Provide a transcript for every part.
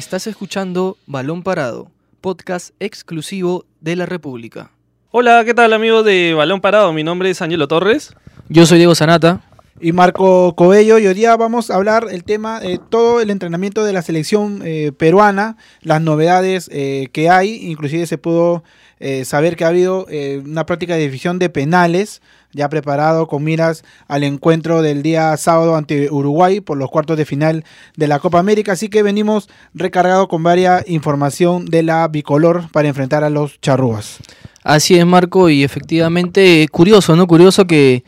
Estás escuchando Balón Parado, podcast exclusivo de la República. Hola, ¿qué tal amigos de Balón Parado? Mi nombre es Angelo Torres. Yo soy Diego Sanata. Y Marco Coello, y hoy día vamos a hablar el tema de todo el entrenamiento de la selección eh, peruana, las novedades eh, que hay, inclusive se pudo eh, saber que ha habido una práctica de división de penales, ya preparado con miras al encuentro del día sábado ante Uruguay por los cuartos de final de la Copa América. Así que venimos recargados con varias información de la bicolor para enfrentar a los charrúas. Así es, Marco, y efectivamente, curioso, ¿no? Curioso que,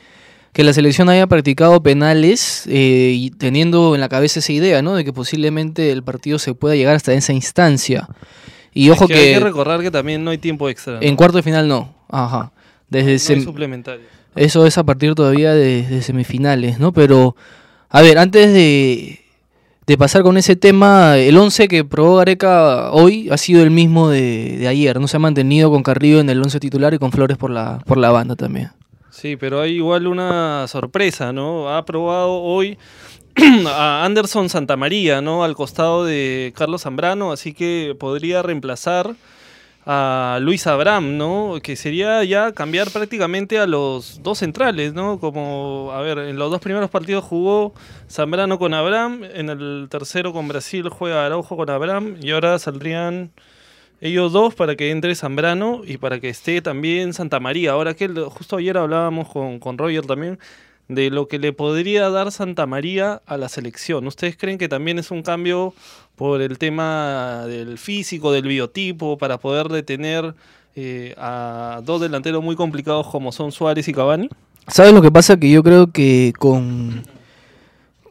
la selección haya practicado penales eh, y teniendo en la cabeza esa idea, ¿no? De que posiblemente el partido se pueda llegar hasta esa instancia. Y ojo que, Hay que recordar que también no hay tiempo extra. En cuarto de final no. Ajá. Desde no, suplementario. Eso es a partir todavía de, semifinales, ¿no? Pero, a ver, antes de, pasar con ese tema, el 11 que probó Gareca hoy ha sido el mismo de, ayer, ¿no? Se ha mantenido con Carrillo en el 11 titular y con Flores por la, por la banda también. Sí, pero hay igual una sorpresa, ¿no? Ha probado hoy a Anderson Santamaría, ¿no? Al costado de Carlos Zambrano, así que podría reemplazar a Luis Abraham, ¿no? Que sería ya cambiar prácticamente a los dos centrales, ¿no? Como, a ver, en los dos primeros partidos jugó Zambrano con Abraham, en el tercero con Brasil juega Araujo con Abraham y ahora saldrían ellos dos para que entre Zambrano y para que esté también Santa María. Ahora que justo ayer hablábamos con, con Roger también de lo que le podría dar Santa María a la selección. ¿Ustedes creen que también es un cambio por el tema del físico, del biotipo, para poder detener eh, a dos delanteros muy complicados como son Suárez y Cavani? ¿Sabes lo que pasa? Que yo creo que con,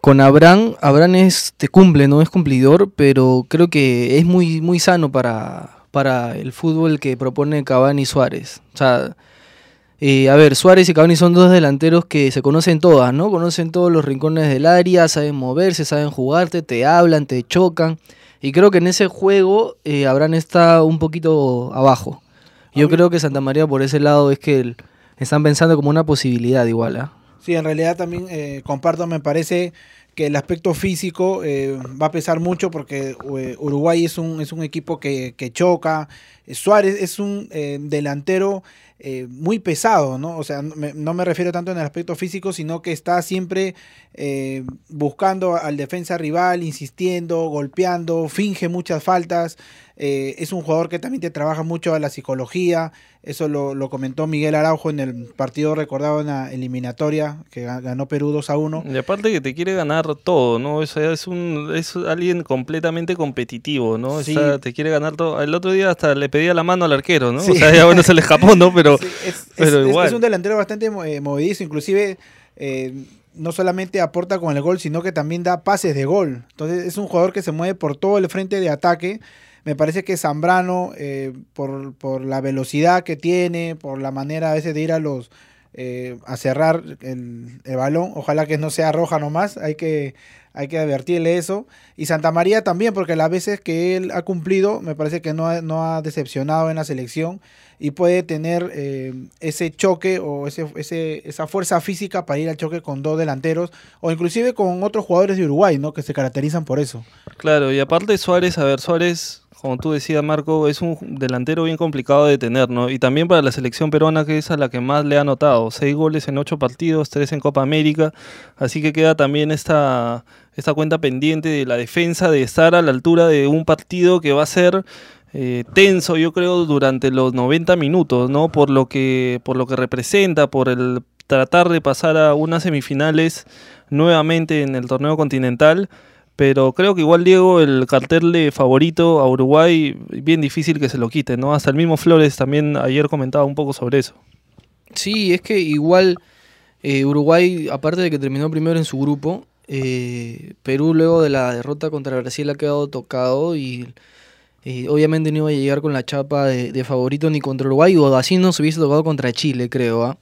con Abraham, Abraham es, te cumple, no es cumplidor, pero creo que es muy, muy sano para, para el fútbol que propone Cavani y Suárez. O sea, eh, a ver, Suárez y Cavani son dos delanteros que se conocen todas, ¿no? Conocen todos los rincones del área, saben moverse, saben jugarte, te hablan, te chocan. Y creo que en ese juego eh, Abraham está un poquito abajo. Yo creo que Santa María por ese lado es que están pensando como una posibilidad igual, ¿ah? Sí, en realidad también eh, comparto, me parece que el aspecto físico eh, va a pesar mucho porque Uruguay es un, es un equipo que, que choca. Suárez es un delantero eh, muy pesado, ¿no? O sea, no me refiero tanto en el aspecto físico, sino que está siempre eh, buscando al defensa rival, insistiendo, golpeando, finge muchas faltas. Eh, es un jugador que también te trabaja mucho a la psicología. Eso lo, comentó Miguel Araujo en el partido recordado en la eliminatoria que ganó Perú 2 a 1. Y aparte que te quiere ganar todo, ¿no? O sea, es, un, es alguien completamente competitivo, ¿no? O sea, te quiere ganar todo. El otro día hasta le pedía la mano al arquero, ¿no? O sea, ya bueno se le escapó, ¿no? Pero, es, es, un delantero bastante eh, movidizo, inclusive... Eh, no solamente aporta con el gol, sino que también da pases de gol. Entonces es un jugador que se mueve por todo el frente de ataque me parece que Zambrano, eh, por, por, la velocidad que tiene, por la manera a veces de ir a los eh, a cerrar el, balón, ojalá que no sea roja nomás, hay que, hay que advertirle eso. Y Santa María también, porque las veces que él ha cumplido, me parece que no ha, no ha decepcionado en la selección y puede tener eh, ese choque o ese, ese, esa fuerza física para ir al choque con dos delanteros o inclusive con otros jugadores de Uruguay, ¿no? Que se caracterizan por eso. Claro, y aparte Suárez, a ver, Suárez como tú decías, Marco, es un delantero bien complicado de tener, ¿no? Y también para la selección peruana, que es a la que más le ha notado. Seis goles en ocho partidos, tres en Copa América. Así que queda también esta, esta cuenta pendiente de la defensa, de estar a la altura de un partido que va a ser eh, tenso, yo creo, durante los 90 minutos, ¿no? Por lo que, por lo que representa, por el tratar de pasar a unas semifinales nuevamente en el torneo continental pero creo que igual Diego, el cartel de favorito a Uruguay, bien difícil que se lo quite, ¿no? Hasta el mismo Flores también ayer comentaba un poco sobre eso. Sí, es que igual eh, Uruguay, aparte de que terminó primero en su grupo, eh, Perú luego de la derrota contra Brasil ha quedado tocado y obviamente no iba a llegar con la chapa de, de, favorito ni contra Uruguay o así no se hubiese tocado contra Chile, creo. ¿ah?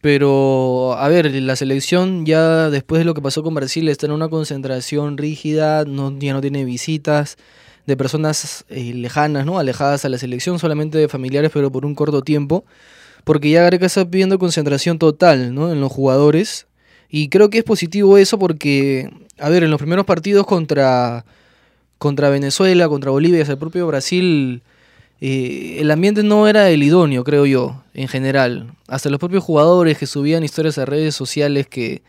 Pero, a ver, la selección ya después de lo que pasó con Brasil está en una concentración rígida, no, ya no tiene visitas de personas eh, lejanas, ¿no? Alejadas a la selección, solamente de familiares, pero por un corto tiempo. Porque ya Gareca está pidiendo concentración total, ¿no? En los jugadores. Y creo que es positivo eso porque, a ver, en los primeros partidos contra, contra Venezuela, contra Bolivia, hasta el propio Brasil, eh, el ambiente no era el idóneo, creo yo, en general. Hasta los propios jugadores que subían historias a redes sociales que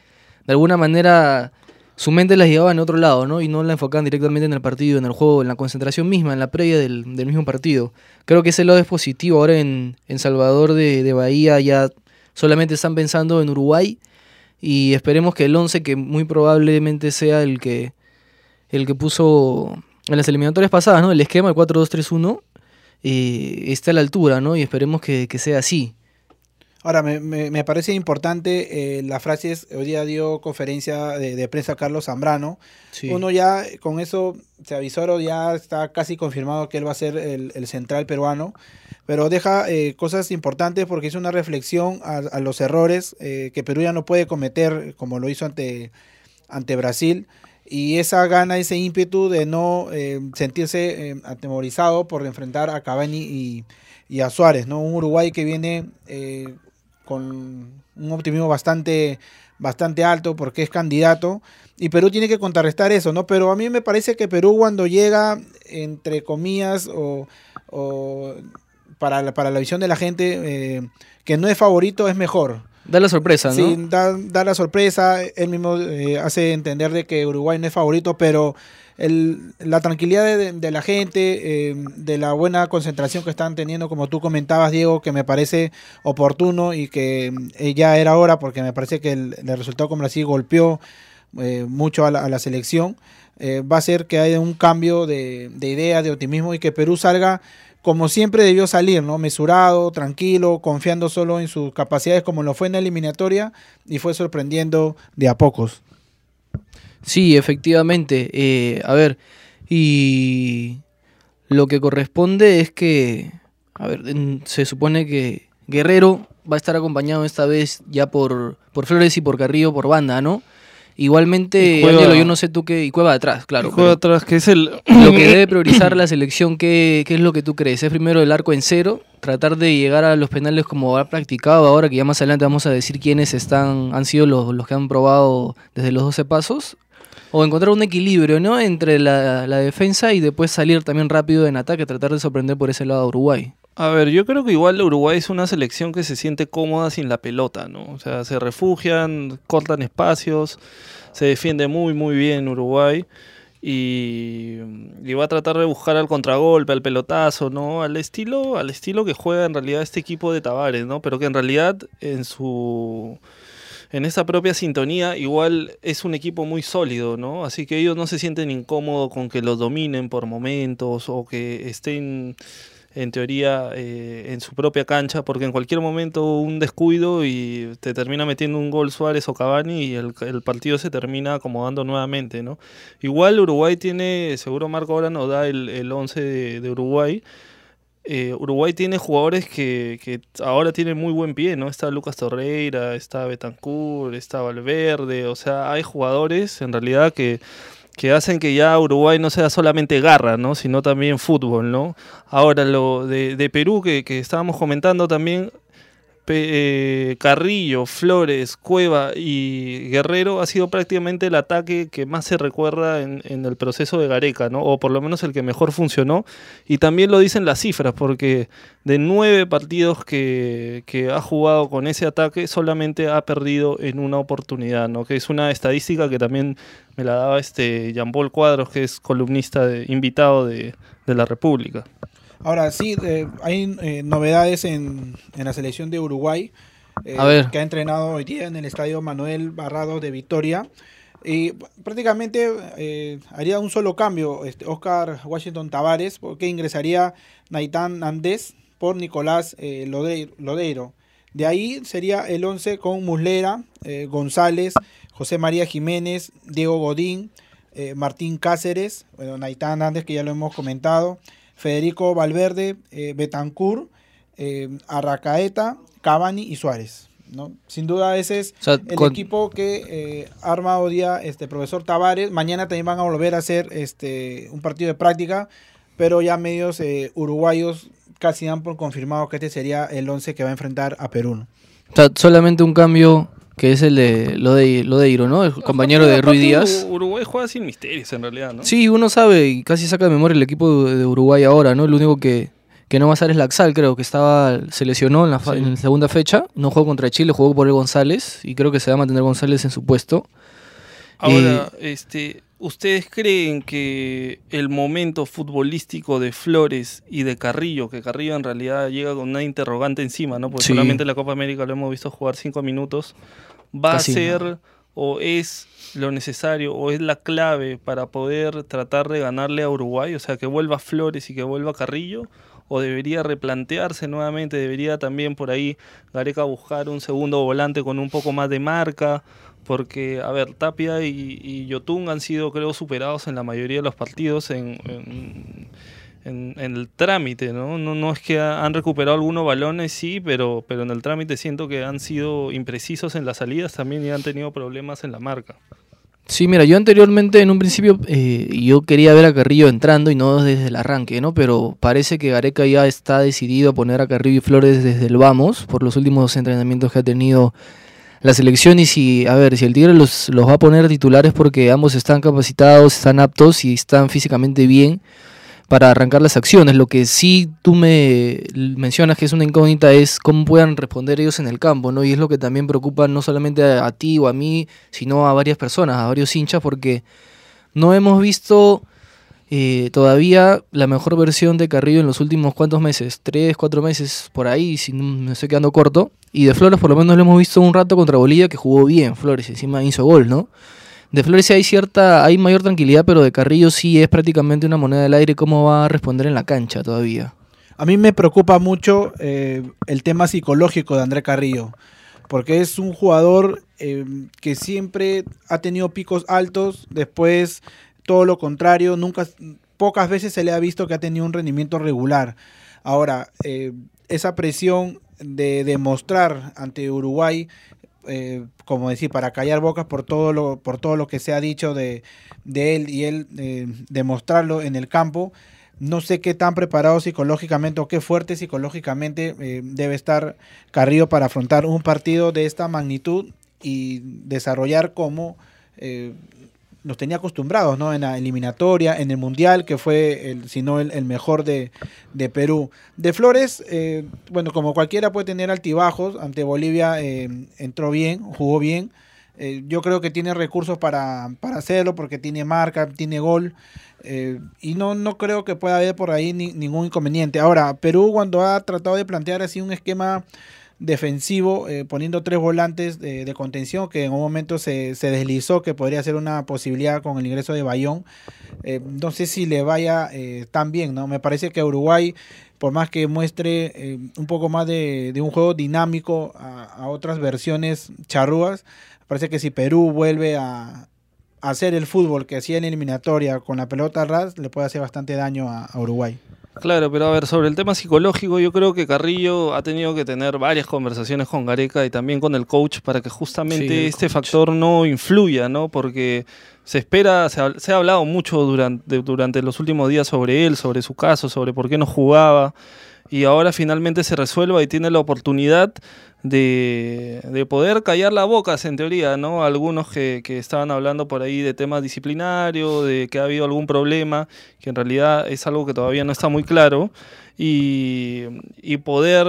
de alguna manera su mente las llevaba en otro lado, ¿no? Y no la enfocaban directamente en el partido, en el juego, en la concentración misma, en la previa del, mismo partido. Creo que ese lado es positivo. Ahora en, en Salvador de, de, Bahía ya solamente están pensando en Uruguay y esperemos que el 11, que muy probablemente sea el que, el que puso en las eliminatorias pasadas, ¿no? El esquema, el 4-2-3-1, eh, esté a la altura, ¿no? Y esperemos que, que sea así. Ahora, me, me, parece importante eh, la frase, hoy día dio conferencia de, prensa Carlos Zambrano. Uno ya con eso se avisó, ya está casi confirmado que él va a ser el, central peruano, pero deja eh, cosas importantes porque es una reflexión a, los errores eh, que Perú ya no puede cometer como lo hizo ante, ante Brasil. Y esa gana, ese ímpetu de no sentirse atemorizado por enfrentar a Cavani y, a Suárez, ¿no? Un Uruguay que viene con un optimismo bastante, bastante alto porque es candidato. Y Perú tiene que contrarrestar eso, ¿no? Pero a mí me parece que Perú cuando llega, entre comillas, o, para, la, para la visión de la gente, eh, que no es favorito, es mejor. Da la sorpresa, ¿no? Sí, da, la sorpresa. Él mismo eh, hace entender de que Uruguay no es favorito, pero la tranquilidad de, la gente, eh, de la buena concentración que están teniendo, como tú comentabas, Diego, que me parece oportuno y que eh, ya era hora, porque me parece que el, resultado con Brasil golpeó mucho a la, selección, va a ser que haya un cambio de, de idea, de optimismo y que Perú salga como siempre debió salir, ¿no? Mesurado, tranquilo, confiando solo en sus capacidades como lo fue en la eliminatoria y fue sorprendiendo de a pocos. Sí, efectivamente. Eh, a ver, y lo que corresponde es que, a ver, se supone que Guerrero va a estar acompañado esta vez ya por, por Flores y por Carrillo por banda, ¿no? Igualmente, yo no sé tú qué. Y Cueva atrás, claro. Cueva atrás, que es el. Lo que debe priorizar la selección, ¿qué, ¿qué, es lo que tú crees? ¿Es primero el arco en cero? Tratar de llegar a los penales como ha practicado ahora, que ya más adelante vamos a decir quiénes están, han sido los, los que han probado desde los 12 pasos o encontrar un equilibrio, ¿no? Entre la, defensa y después salir también rápido en ataque, tratar de sorprender por ese lado a Uruguay. A ver, yo creo que igual Uruguay es una selección que se siente cómoda sin la pelota, ¿no? O sea, se refugian, cortan espacios, se defiende muy, muy bien Uruguay. Y, y, va a tratar de buscar al contragolpe, al pelotazo, ¿no? Al estilo, al estilo que juega en realidad este equipo de Tavares, ¿no? Pero que en realidad en su en esa propia sintonía, igual es un equipo muy sólido, ¿no? Así que ellos no se sienten incómodos con que los dominen por momentos o que estén en teoría eh, en su propia cancha, porque en cualquier momento un descuido y te termina metiendo un gol Suárez o Cavani y el, partido se termina acomodando nuevamente, ¿no? Igual Uruguay tiene, seguro Marco ahora nos da el, el 11 de, de Uruguay, eh, Uruguay tiene jugadores que, ahora tienen muy buen pie, ¿no? Está Lucas Torreira, está Betancourt, está Valverde, o sea, hay jugadores en realidad que, que hacen que ya Uruguay no sea solamente garra, ¿no? Sino también fútbol, ¿no? Ahora, lo de, de Perú que, que estábamos comentando también, eh, Carrillo, Flores, Cueva y Guerrero ha sido prácticamente el ataque que más se recuerda en, el proceso de Gareca, ¿no? O por lo menos el que mejor funcionó. Y también lo dicen las cifras, porque de nueve partidos que, ha jugado con ese ataque, solamente ha perdido en una oportunidad, ¿no? Que es una estadística que también me la daba este Jean Paul Cuadros, que es columnista invitado de la República. Ahora sí, eh, hay eh, novedades en, la selección de Uruguay, eh, que ha entrenado hoy día en el estadio Manuel Barrado de Victoria. Y prácticamente haría un solo cambio, este, Oscar Washington Tavares, porque ingresaría Naitán Andés por Nicolás Lodeiro. De ahí sería el 11 con Muslera, González, José María Jiménez, Diego Godín, Martín Cáceres, bueno, Naitán Andés, que ya lo hemos comentado, Federico Valverde, eh, Betancourt, eh, Arracaeta, Cavani y Suárez. ¿no? Sin duda ese es el equipo que eh, arma hoy día este profesor Tavares. Mañana también van a volver a hacer este un partido de práctica, pero ya medios eh, uruguayos casi dan por confirmado que este sería el 11 que va a enfrentar a Perú. solamente un cambio que es el de lo de Lodeiro, ¿no? El compañero de Rui Díaz. Uruguay juega sin misterios en realidad, ¿no? Sí, uno sabe y casi saca de memoria el equipo de Uruguay ahora, ¿no? Lo único que, que no va a ser es Laxal, creo que estaba se lesionó en la, en la segunda fecha, no jugó contra Chile, jugó por el González y creo que se va a mantener González en su puesto. Ahora, este, ¿ustedes creen que el momento futbolístico de Flores y de Carrillo, que Carrillo en realidad llega con una interrogante encima, ¿no? Porque solamente en la Copa América lo hemos visto jugar cinco minutos, va a ser o es lo necesario o es la clave para poder tratar de ganarle a Uruguay? O sea, que vuelva Flores y que vuelva Carrillo o debería replantearse nuevamente, debería también por ahí Gareca buscar un segundo volante con un poco más de marca porque, a ver, Tapia y, y han sido, creo, superados en la mayoría de los partidos en, en, el trámite, ¿no? ¿no? No es que han recuperado algunos balones, sí, pero, pero en el trámite siento que han sido imprecisos en las salidas también y han tenido problemas en la marca. Sí, mira, yo anteriormente en un principio eh, yo quería ver a Carrillo entrando y no desde el arranque, ¿no? Pero parece que Gareca ya está decidido a poner a Carrillo y Flores desde el vamos por los últimos entrenamientos que ha tenido la selección y si, a ver, si el Tigre los, los va a poner titulares porque ambos están capacitados, están aptos y están físicamente bien para arrancar las acciones. Lo que sí tú me mencionas que es una incógnita es cómo puedan responder ellos en el campo, ¿no? Y es lo que también preocupa no solamente a, ti o a mí, sino a varias personas, a varios hinchas, porque no hemos visto eh, todavía la mejor versión de Carrillo en los últimos cuantos meses, tres, cuatro meses por ahí, si no me estoy quedando corto. Y de Flores por lo menos lo hemos visto un rato contra Bolivia que jugó bien, Flores encima hizo gol, ¿no? De Flores hay cierta, hay mayor tranquilidad, pero de Carrillo sí es prácticamente una moneda del aire cómo va a responder en la cancha todavía. A mí me preocupa mucho eh, el tema psicológico de André Carrillo, porque es un jugador eh, que siempre ha tenido picos altos, después todo lo contrario, nunca, pocas veces se le ha visto que ha tenido un rendimiento regular. Ahora, eh, esa presión de demostrar ante Uruguay, eh, como decir, para callar bocas por todo lo, por todo lo que se ha dicho de, él y él eh, demostrarlo en el campo. No sé qué tan preparado psicológicamente o qué fuerte psicológicamente eh, debe estar Carrillo para afrontar un partido de esta magnitud y desarrollar como nos tenía acostumbrados, ¿no? En la eliminatoria, en el Mundial, que fue, el, si no el, mejor de, Perú. De Flores, eh, bueno, como cualquiera puede tener altibajos, ante Bolivia eh, entró bien, jugó bien. Eh, yo creo que tiene recursos para, hacerlo, porque tiene marca, tiene gol. y no, no creo que pueda haber por ahí ningún inconveniente. Ahora, Perú cuando ha tratado de plantear así un esquema defensivo, eh, poniendo tres volantes de, contención, que en un momento se, deslizó, que podría ser una posibilidad con el ingreso de Bayón. Eh, no sé si le vaya eh, tan bien, ¿no? Me parece que Uruguay, por más que muestre un poco más de, un juego dinámico a, otras versiones charrúas, parece que si Perú vuelve a, hacer el fútbol que hacía en eliminatoria con la pelota ras, le puede hacer bastante daño a Uruguay. Claro, pero a ver, sobre el tema psicológico, yo creo que Carrillo ha tenido que tener varias conversaciones con Gareca y también con el coach para que justamente este factor no influya, ¿no? Porque se espera, se ha, se ha hablado mucho durante, durante los últimos días sobre él, sobre su caso, sobre por qué no jugaba y ahora finalmente se resuelva y tiene la oportunidad de, poder callar la boca, en teoría, ¿no? Algunos que, estaban hablando por ahí de temas disciplinarios, de que ha habido algún problema, que en realidad es algo que todavía no está muy claro, y, poder,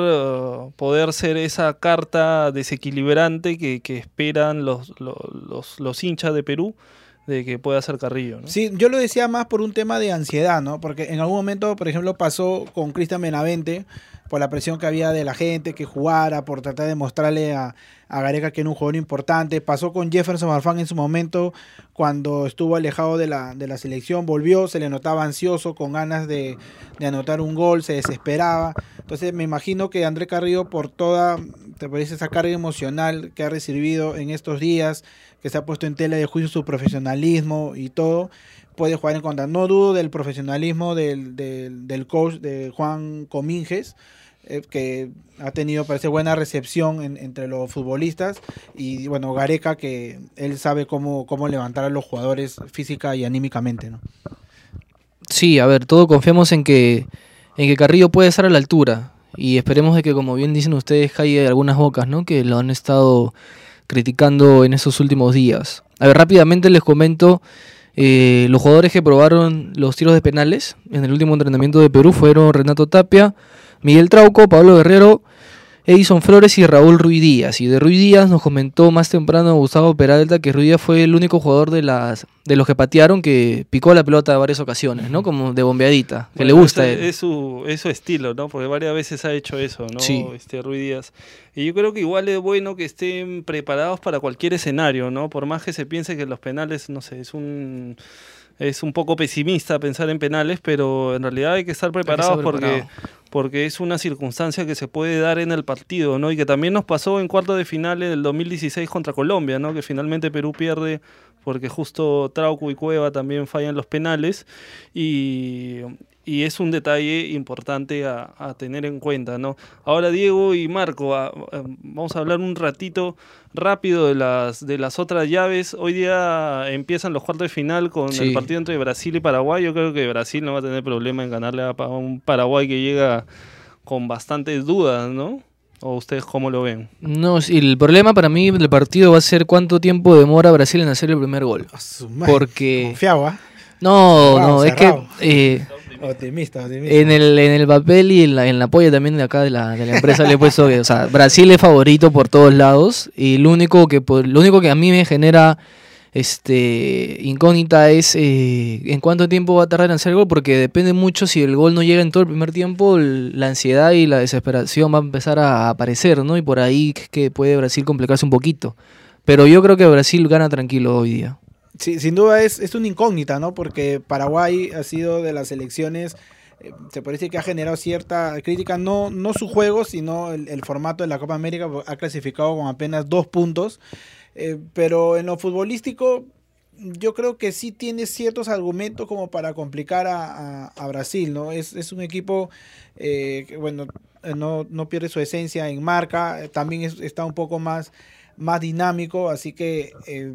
poder ser esa carta desequilibrante que, esperan los, los, los hinchas de Perú de que pueda ser Carrillo. ¿no? Sí, yo lo decía más por un tema de ansiedad, ¿no? Porque en algún momento, por ejemplo, pasó con Cristian Benavente, por la presión que había de la gente que jugara, por tratar de mostrarle a, a Gareca que era un jugador importante. Pasó con Jefferson Farfán en su momento, cuando estuvo alejado de la, de la selección, volvió, se le notaba ansioso, con ganas de, anotar un gol, se desesperaba. Entonces me imagino que André Carrillo, por toda, te parece, esa carga emocional que ha recibido en estos días, que se ha puesto en tela de juicio su profesionalismo y todo, puede jugar en contra. No dudo del profesionalismo del, del, coach de Juan Cominges, eh, que ha tenido, parece, buena recepción entre los futbolistas. Y bueno, Gareca, que él sabe cómo, cómo levantar a los jugadores física y anímicamente. ¿no? Sí, a ver, todos confiamos en que, en que Carrillo puede estar a la altura. Y esperemos de que, como bien dicen ustedes, hay algunas bocas, ¿no? Que lo han estado criticando en esos últimos días. A ver, rápidamente les comento, eh, los jugadores que probaron los tiros de penales en el último entrenamiento de Perú fueron Renato Tapia, Miguel Trauco, Pablo Guerrero, Edison Flores y Raúl Ruiz Díaz. Y de Ruiz Díaz nos comentó más temprano Gustavo Peralta que Ruiz Díaz fue el único jugador de las de los que patearon que picó la pelota varias ocasiones, ¿no? Como de bombeadita, que le gusta. Es, su, es, su, estilo, ¿no? Porque varias veces ha hecho eso, ¿no? Sí. Este Ruiz Díaz. Y yo creo que igual es bueno que estén preparados para cualquier escenario, ¿no? Por más que se piense que los penales, no sé, es un es un poco pesimista pensar en penales, pero en realidad hay que estar preparados porque porque es una circunstancia que se puede dar en el partido, ¿no? Y que también nos pasó en cuarto de finales del 2016 contra Colombia, ¿no? Que finalmente Perú pierde porque justo Trauco y Cueva también fallan los penales y, y es un detalle importante a, tener en cuenta, ¿no? Ahora Diego y Marco, vamos a hablar un ratito rápido de las, de las otras llaves. Hoy día empiezan los cuartos de final con el partido entre Brasil y Paraguay. Yo creo que Brasil no va a tener problema en ganarle a un Paraguay que llega con bastantes dudas, ¿no? ¿O ustedes cómo lo ven? No, sí, el problema para mí del partido va a ser cuánto tiempo demora Brasil en hacer el primer gol. Porque... Confiaba. No, no, es que... Eh, Optimista. En el, en el papel y en la, en la también de acá de la, de la empresa le he puesto que, o sea, Brasil es favorito por todos lados y lo único que, lo único que a mí me genera este incógnita es eh, en cuánto tiempo va a tardar en hacer el gol, porque depende mucho si el gol no llega en todo el primer tiempo, la ansiedad y la desesperación va a empezar a aparecer, ¿no? Y por ahí que puede Brasil complicarse un poquito. Pero yo creo que Brasil gana tranquilo hoy día. Sí, sin duda es, es una incógnita, ¿no? Porque Paraguay ha sido de las elecciones, eh, se parece que ha generado cierta crítica, no, no su juego, sino el, formato de la Copa América, ha clasificado con apenas dos puntos, eh, pero en lo futbolístico yo creo que sí tiene ciertos argumentos como para complicar a, Brasil, ¿no? Es, es, un equipo eh, que, bueno, no, no, pierde su esencia en marca, también está un poco más más dinámico, así que eh,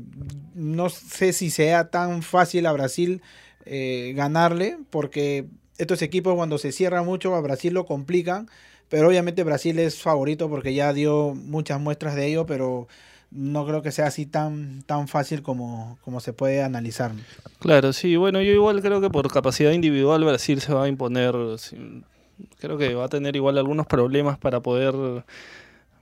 no sé si sea tan fácil a Brasil eh, ganarle, porque estos equipos cuando se cierran mucho a Brasil lo complican, pero obviamente Brasil es favorito porque ya dio muchas muestras de ello, pero no creo que sea así tan, tan fácil como, como se puede analizar. Claro, sí, bueno, yo igual creo que por capacidad individual Brasil se va a imponer, creo que va a tener igual algunos problemas para poder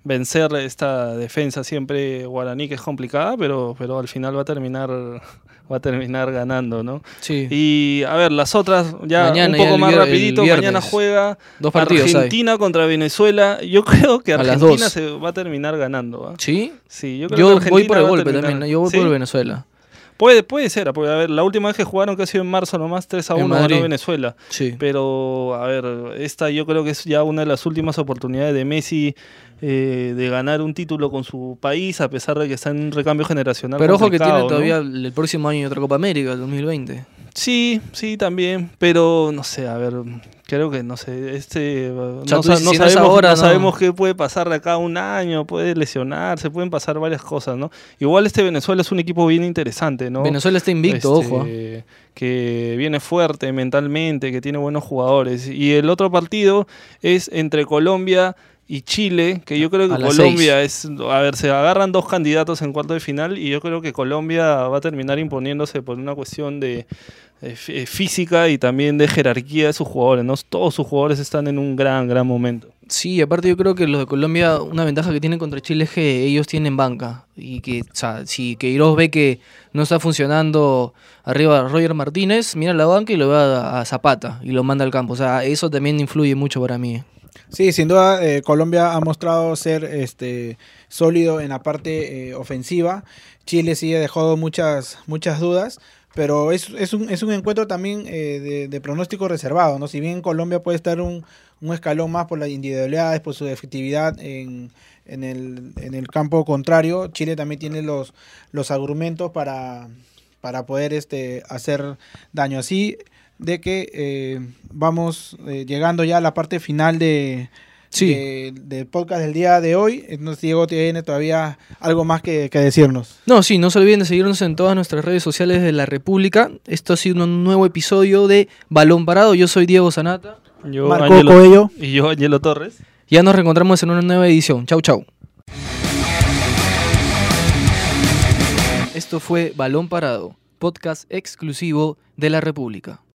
vencer esta defensa siempre guaraní que es complicada, pero, pero al final va a terminar va a terminar ganando, ¿no? Sí. Y a ver, las otras ya un poco más rapidito, mañana juega Dos partidos Argentina contra Venezuela. Yo creo que Argentina se va a terminar ganando. ¿Sí? Sí, yo creo que voy por el golpe también, yo voy por Venezuela. Puede, puede ser, porque a ver, la última vez que jugaron, que ha sido en marzo nomás, 3 a 1 ganó Venezuela. Sí. Pero, a ver, esta yo creo que es ya una de las últimas oportunidades de Messi eh, de ganar un título con su país, a pesar de que está en un recambio generacional. Pero ojo que tiene todavía el próximo año otra Copa América, el 2020. Sí, sí, también, pero no sé, a ver, creo que no sé, este no, sabemos, ahora, sabemos qué puede pasar de acá a un año, puede lesionarse, pueden pasar varias cosas, ¿no? Igual este Venezuela es un equipo bien interesante, ¿no? Venezuela está invicto, este, ojo. Que viene fuerte mentalmente, que tiene buenos jugadores. Y el otro partido es entre Colombia y Chile, que yo creo que Colombia es, a ver, se agarran dos candidatos en cuarto de final y yo creo que Colombia va a terminar imponiéndose por una cuestión de, eh, física y también de jerarquía de sus jugadores, ¿no? Todos sus jugadores están en un gran, gran momento. Sí, aparte yo creo que los de Colombia, una ventaja que tienen contra Chile es que ellos tienen banca y que, o sea, si Queiroz ve que no está funcionando arriba Roger Martínez, mira la banca y lo va a Zapata y lo manda al campo, o sea, eso también influye mucho para mí. Sí, sin duda eh, Colombia ha mostrado ser este sólido en la parte eh, ofensiva. Chile sí ha dejado muchas, muchas dudas, pero es, es, un, es un encuentro también eh, de, pronóstico reservado. ¿no? Si bien Colombia puede estar un, un escalón más por las individualidades, por su efectividad en, en, el, en el campo contrario, Chile también tiene los, los argumentos para, para poder este, hacer daño. Así de que eh, vamos eh, llegando ya a la parte final de, del podcast del día de hoy. Entonces, Diego tiene todavía algo más que, decirnos. No, sí, no se olviden de seguirnos en todas nuestras redes sociales de la República. Esto ha sido un nuevo episodio de Balón Parado. Yo soy Diego Sanata. Yo, Marco Coello. Y yo, Angelo Torres. Ya nos reencontramos en una nueva edición. Chau, chau. Esto fue Balón Parado, podcast exclusivo de la República.